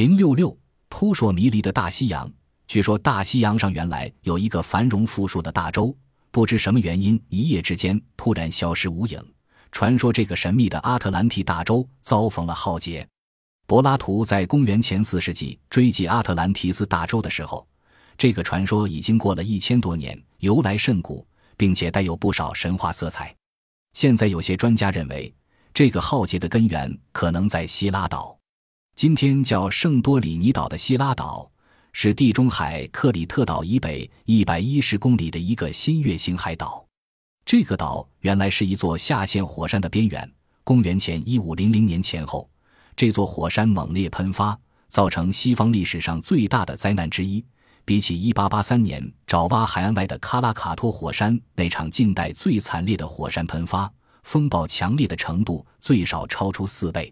零六六，扑朔迷离的大西洋。据说大西洋上原来有一个繁荣富庶的大洲，不知什么原因，一夜之间突然消失无影。传说这个神秘的阿特兰蒂大洲遭逢了浩劫。柏拉图在公元前四世纪追记阿特兰提斯大洲的时候，这个传说已经过了一千多年，由来甚古，并且带有不少神话色彩。现在有些专家认为，这个浩劫的根源可能在希拉岛。今天叫圣多里尼岛的希拉岛。是地中海克里特岛以北一百一十公里的一个新月形海岛。这个岛原来是一座下陷火山的边缘。公元前一五零零年前后，这座火山猛烈喷发，造成西方历史上最大的灾难之一。比起一八八三年爪哇海岸外的卡拉卡托火山那场近代最惨烈的火山喷发，风暴强烈的程度最少超出四倍。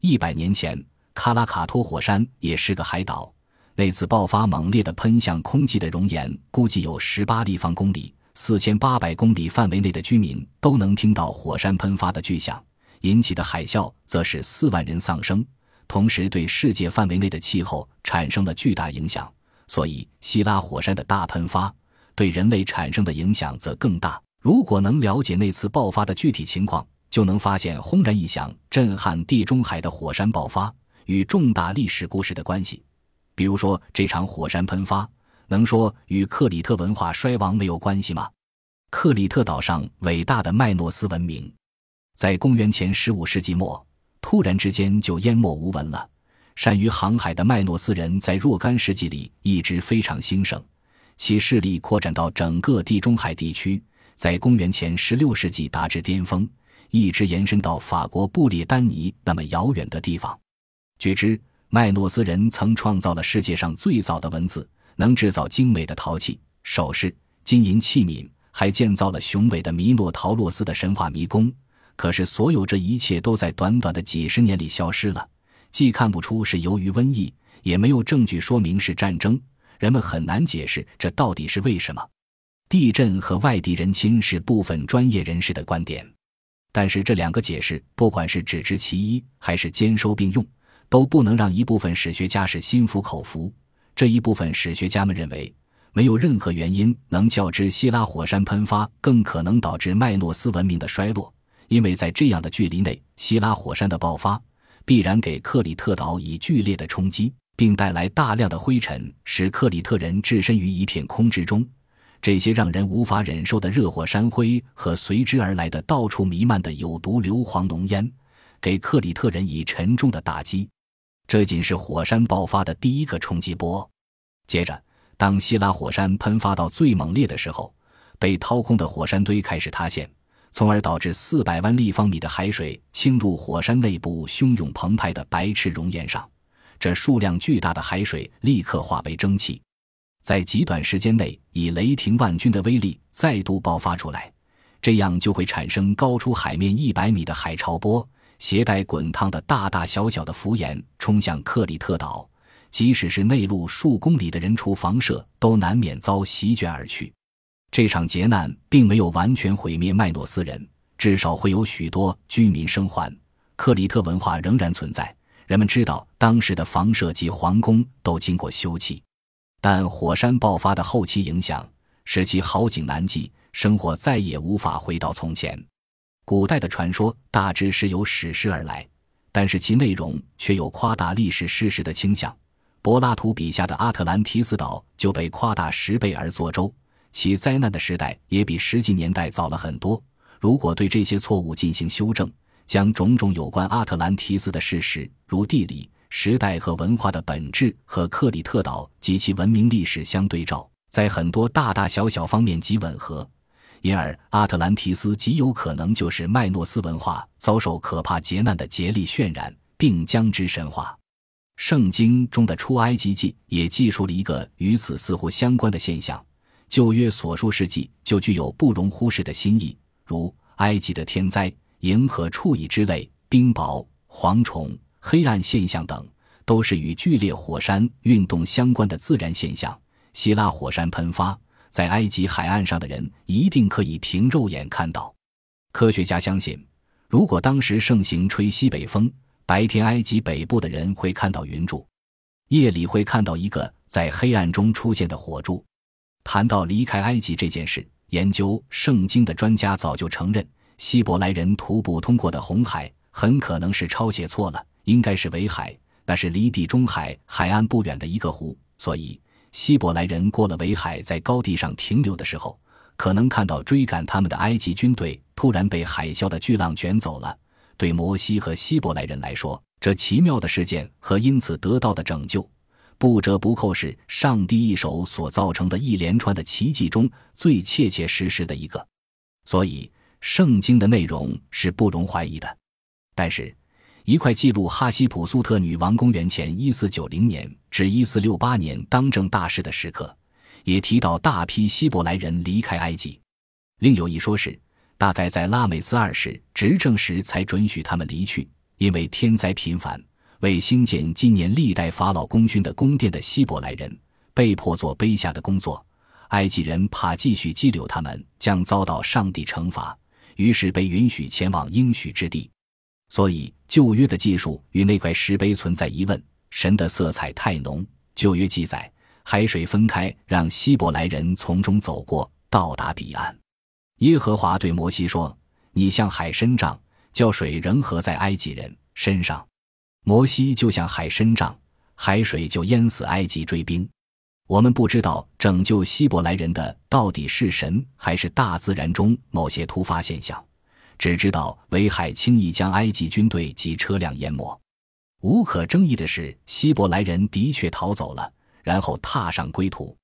一百年前，卡拉卡托火山也是个海岛。那次爆发猛烈的喷向空气的熔岩，估计有十八立方公里，四千八百公里范围内的居民都能听到火山喷发的巨响。引起的海啸则是四万人丧生，同时对世界范围内的气候产生了巨大影响。所以，希拉火山的大喷发对人类产生的影响则更大。如果能了解那次爆发的具体情况，就能发现轰然一响、震撼地中海的火山爆发与重大历史故事的关系。比如说，这场火山喷发能说与克里特文化衰亡没有关系吗？克里特岛上伟大的麦诺斯文明，在公元前十五世纪末突然之间就淹没无闻了。善于航海的麦诺斯人在若干世纪里一直非常兴盛，其势力扩展到整个地中海地区，在公元前十六世纪达至巅峰，一直延伸到法国布列丹尼那么遥远的地方。据知。麦诺斯人曾创造了世界上最早的文字，能制造精美的陶器、首饰、金银器皿，还建造了雄伟的米诺陶洛斯的神话迷宫。可是，所有这一切都在短短的几十年里消失了，既看不出是由于瘟疫，也没有证据说明是战争。人们很难解释这到底是为什么。地震和外地人侵是部分专业人士的观点，但是这两个解释，不管是只知其一，还是兼收并用。都不能让一部分史学家是心服口服。这一部分史学家们认为，没有任何原因能较之希拉火山喷发更可能导致麦诺斯文明的衰落，因为在这样的距离内，希拉火山的爆发必然给克里特岛以剧烈的冲击，并带来大量的灰尘，使克里特人置身于一片空之中。这些让人无法忍受的热火山灰和随之而来的到处弥漫的有毒硫磺浓烟，给克里特人以沉重的打击。这仅是火山爆发的第一个冲击波。接着，当希拉火山喷发到最猛烈的时候，被掏空的火山堆开始塌陷，从而导致四百万立方米的海水倾入火山内部汹涌澎湃的白炽熔岩上。这数量巨大的海水立刻化为蒸汽，在极短时间内以雷霆万钧的威力再度爆发出来，这样就会产生高出海面一百米的海潮波。携带滚烫的大大小小的浮岩冲向克里特岛，即使是内陆数公里的人畜房舍都难免遭席卷而去。这场劫难并没有完全毁灭麦诺斯人，至少会有许多居民生还。克里特文化仍然存在，人们知道当时的房舍及皇宫都经过修葺，但火山爆发的后期影响使其好景难继，生活再也无法回到从前。古代的传说大致是由史诗而来，但是其内容却有夸大历史事实的倾向。柏拉图笔下的阿特兰提斯岛就被夸大十倍而作周，其灾难的时代也比实际年代早了很多。如果对这些错误进行修正，将种种有关阿特兰提斯的事实，如地理、时代和文化的本质和克里特岛及其文明历史相对照，在很多大大小小方面极吻合。因而，阿特兰提斯极有可能就是麦诺斯文化遭受可怕劫难的竭力渲染，并将之神化。圣经中的出埃及记也记述了一个与此似乎相关的现象。旧约所述事迹就具有不容忽视的新意，如埃及的天灾、银河处蚁之类、冰雹、蝗虫、黑暗现象等，都是与剧烈火山运动相关的自然现象。希腊火山喷发。在埃及海岸上的人一定可以凭肉眼看到。科学家相信，如果当时盛行吹西北风，白天埃及北部的人会看到云柱。夜里会看到一个在黑暗中出现的火柱。谈到离开埃及这件事，研究圣经的专家早就承认，希伯来人徒步通过的红海很可能是抄写错了，应该是尾海，那是离地中海海岸不远的一个湖。所以，希伯来人过了尾海，在高地上停留的时候，可能看到追赶他们的埃及军队突然被海啸的巨浪卷走了。对摩西和希伯来人来说，这奇妙的事件和因此得到的拯救，不折不扣是上帝一手所造成的一连串的奇迹中最切切实实的一个。所以，圣经的内容是不容怀疑的。但是，一块记录哈希普苏特女王公元前一四九零年至一四六八年当政大事的时刻，也提到大批希伯来人离开埃及。另有一说是。大概在拉美斯二世执政时才准许他们离去，因为天灾频繁，为兴建纪念历代法老功勋的宫殿的希伯来人被迫做卑下的工作。埃及人怕继续激留他们将遭到上帝惩罚，于是被允许前往应许之地。所以旧约的技术与那块石碑存在疑问，神的色彩太浓。旧约记载，海水分开，让希伯来人从中走过，到达彼岸。耶和华对摩西说：“你向海伸杖，叫水仍合在埃及人身上。”摩西就向海伸杖，海水就淹死埃及追兵。我们不知道拯救希伯来人的到底是神还是大自然中某些突发现象，只知道围海轻易将埃及军队及车辆淹没。无可争议的是，希伯来人的确逃走了，然后踏上归途。